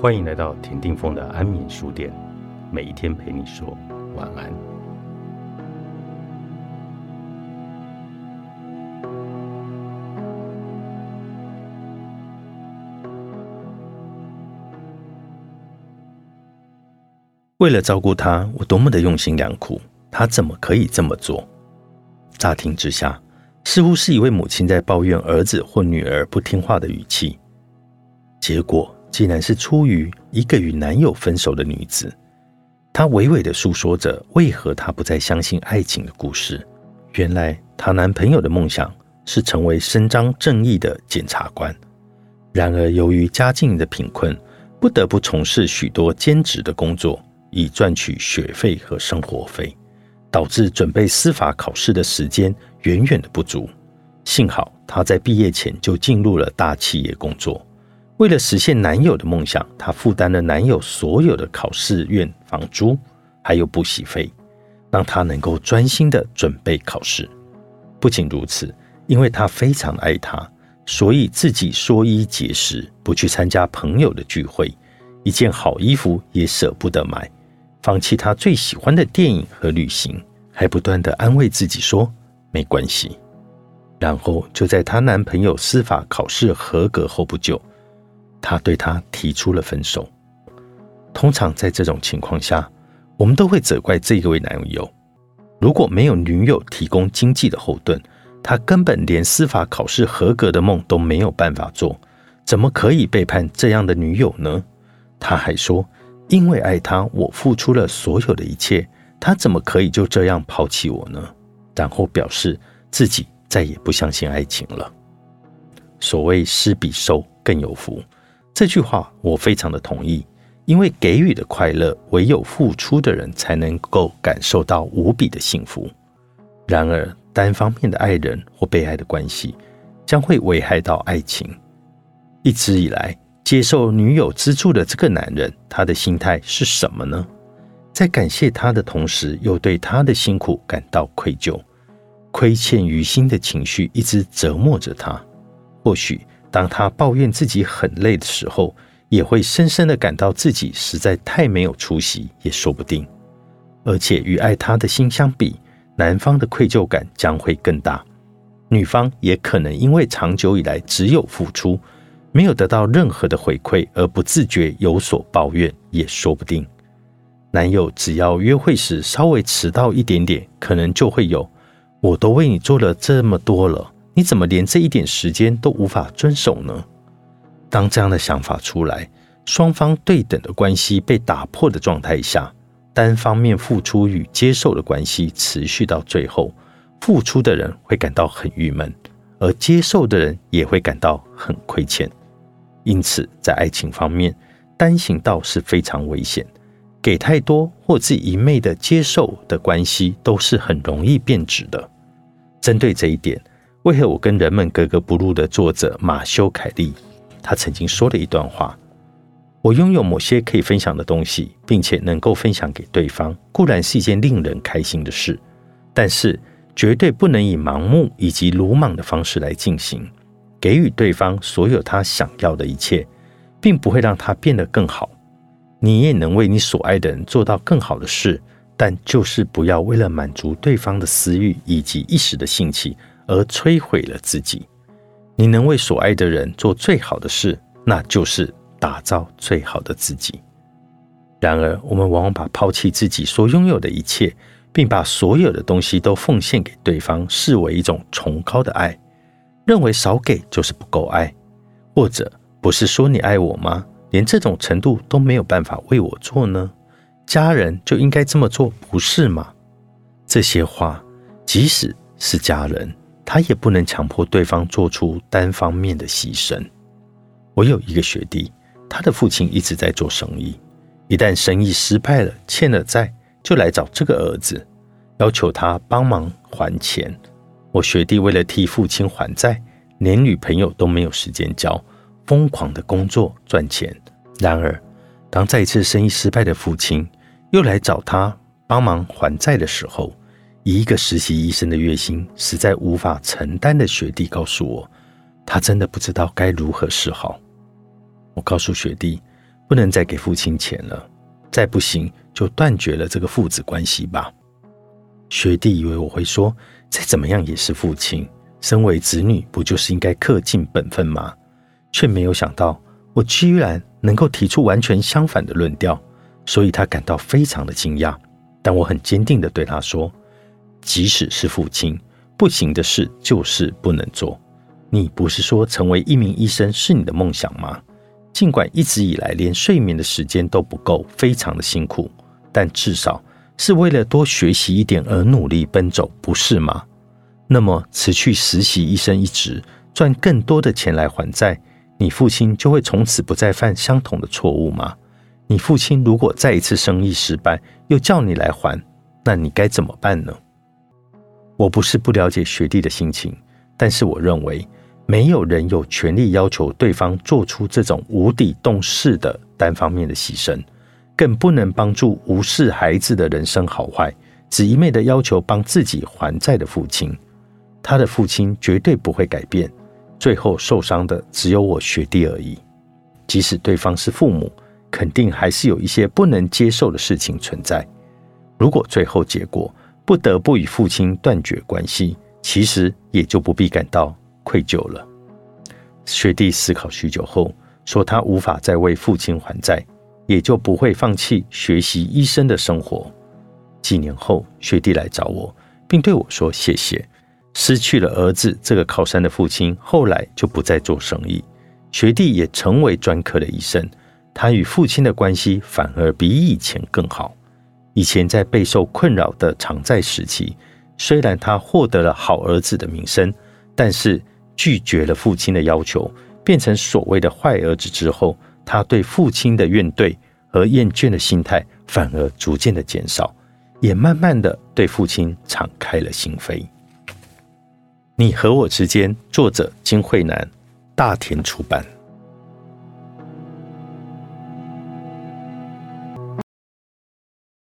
欢迎来到田定峰的安眠书店，每一天陪你说晚安。为了照顾他，我多么的用心良苦，他怎么可以这么做？乍听之下，似乎是一位母亲在抱怨儿子或女儿不听话的语气，结果。竟然是出于一个与男友分手的女子，她娓娓的诉说着为何她不再相信爱情的故事。原来她男朋友的梦想是成为伸张正义的检察官，然而由于家境的贫困，不得不从事许多兼职的工作，以赚取学费和生活费，导致准备司法考试的时间远远的不足。幸好她在毕业前就进入了大企业工作。为了实现男友的梦想，她负担了男友所有的考试院房租，还有补习费，让他能够专心的准备考试。不仅如此，因为她非常爱他，所以自己缩衣节食，不去参加朋友的聚会，一件好衣服也舍不得买，放弃她最喜欢的电影和旅行，还不断的安慰自己说没关系。然后就在她男朋友司法考试合格后不久。他对她提出了分手。通常在这种情况下，我们都会责怪这一位男友。如果没有女友提供经济的后盾，他根本连司法考试合格的梦都没有办法做，怎么可以背叛这样的女友呢？他还说：“因为爱他，我付出了所有的一切，他怎么可以就这样抛弃我呢？”然后表示自己再也不相信爱情了。所谓“施比受更有福”。这句话我非常的同意，因为给予的快乐，唯有付出的人才能够感受到无比的幸福。然而，单方面的爱人或被爱的关系，将会危害到爱情。一直以来，接受女友资助的这个男人，他的心态是什么呢？在感谢他的同时，又对他的辛苦感到愧疚，亏欠于心的情绪一直折磨着他。或许。当他抱怨自己很累的时候，也会深深的感到自己实在太没有出息，也说不定。而且与爱他的心相比，男方的愧疚感将会更大。女方也可能因为长久以来只有付出，没有得到任何的回馈，而不自觉有所抱怨，也说不定。男友只要约会时稍微迟到一点点，可能就会有“我都为你做了这么多了”。你怎么连这一点时间都无法遵守呢？当这样的想法出来，双方对等的关系被打破的状态下，单方面付出与接受的关系持续到最后，付出的人会感到很郁闷，而接受的人也会感到很亏欠。因此，在爱情方面，单行道是非常危险，给太多或自己一昧的接受的关系都是很容易变质的。针对这一点。为何我跟人们格格不入的作者马修凯利，他曾经说了一段话：我拥有某些可以分享的东西，并且能够分享给对方，固然是一件令人开心的事，但是绝对不能以盲目以及鲁莽的方式来进行。给予对方所有他想要的一切，并不会让他变得更好。你也能为你所爱的人做到更好的事，但就是不要为了满足对方的私欲以及一时的兴起。而摧毁了自己。你能为所爱的人做最好的事，那就是打造最好的自己。然而，我们往往把抛弃自己所拥有的一切，并把所有的东西都奉献给对方，视为一种崇高的爱，认为少给就是不够爱，或者不是说你爱我吗？连这种程度都没有办法为我做呢？家人就应该这么做，不是吗？这些话，即使是家人。他也不能强迫对方做出单方面的牺牲。我有一个学弟，他的父亲一直在做生意，一旦生意失败了，欠了债，就来找这个儿子，要求他帮忙还钱。我学弟为了替父亲还债，连女朋友都没有时间交，疯狂的工作赚钱。然而，当再一次生意失败的父亲又来找他帮忙还债的时候，以一个实习医生的月薪实在无法承担的学弟告诉我，他真的不知道该如何是好。我告诉学弟，不能再给父亲钱了，再不行就断绝了这个父子关系吧。学弟以为我会说，再怎么样也是父亲，身为子女不就是应该恪尽本分吗？却没有想到我居然能够提出完全相反的论调，所以他感到非常的惊讶。但我很坚定的对他说，即使是父亲，不行的事就是不能做。你不是说成为一名医生是你的梦想吗？尽管一直以来连睡眠的时间都不够，非常的辛苦，但至少是为了多学习一点而努力奔走，不是吗？那么辞去实习医生一职，赚更多的钱来还债，你父亲就会从此不再犯相同的错误吗？你父亲如果再一次生意失败，又叫你来还，那你该怎么办呢？我不是不了解学弟的心情，但是我认为。没有人有权利要求对方做出这种无底洞式的单方面的牺牲，更不能帮助无视孩子的人生好坏，只一昧的要求帮自己还债的父亲。他的父亲绝对不会改变，最后受伤的只有我学弟而已。即使对方是父母，肯定还是有一些不能接受的事情存在。如果最后结果不得不与父亲断绝关系，其实也就不必感到。愧疚了。学弟思考许久后说：“他无法再为父亲还债，也就不会放弃学习医生的生活。”几年后，学弟来找我，并对我说：“谢谢。”失去了儿子这个靠山的父亲，后来就不再做生意。学弟也成为专科的医生，他与父亲的关系反而比以前更好。以前在备受困扰的偿债时期，虽然他获得了好儿子的名声。但是拒绝了父亲的要求，变成所谓的坏儿子之后，他对父亲的怨怼和厌倦的心态反而逐渐的减少，也慢慢的对父亲敞开了心扉。你和我之间，作者金惠南，大田出版。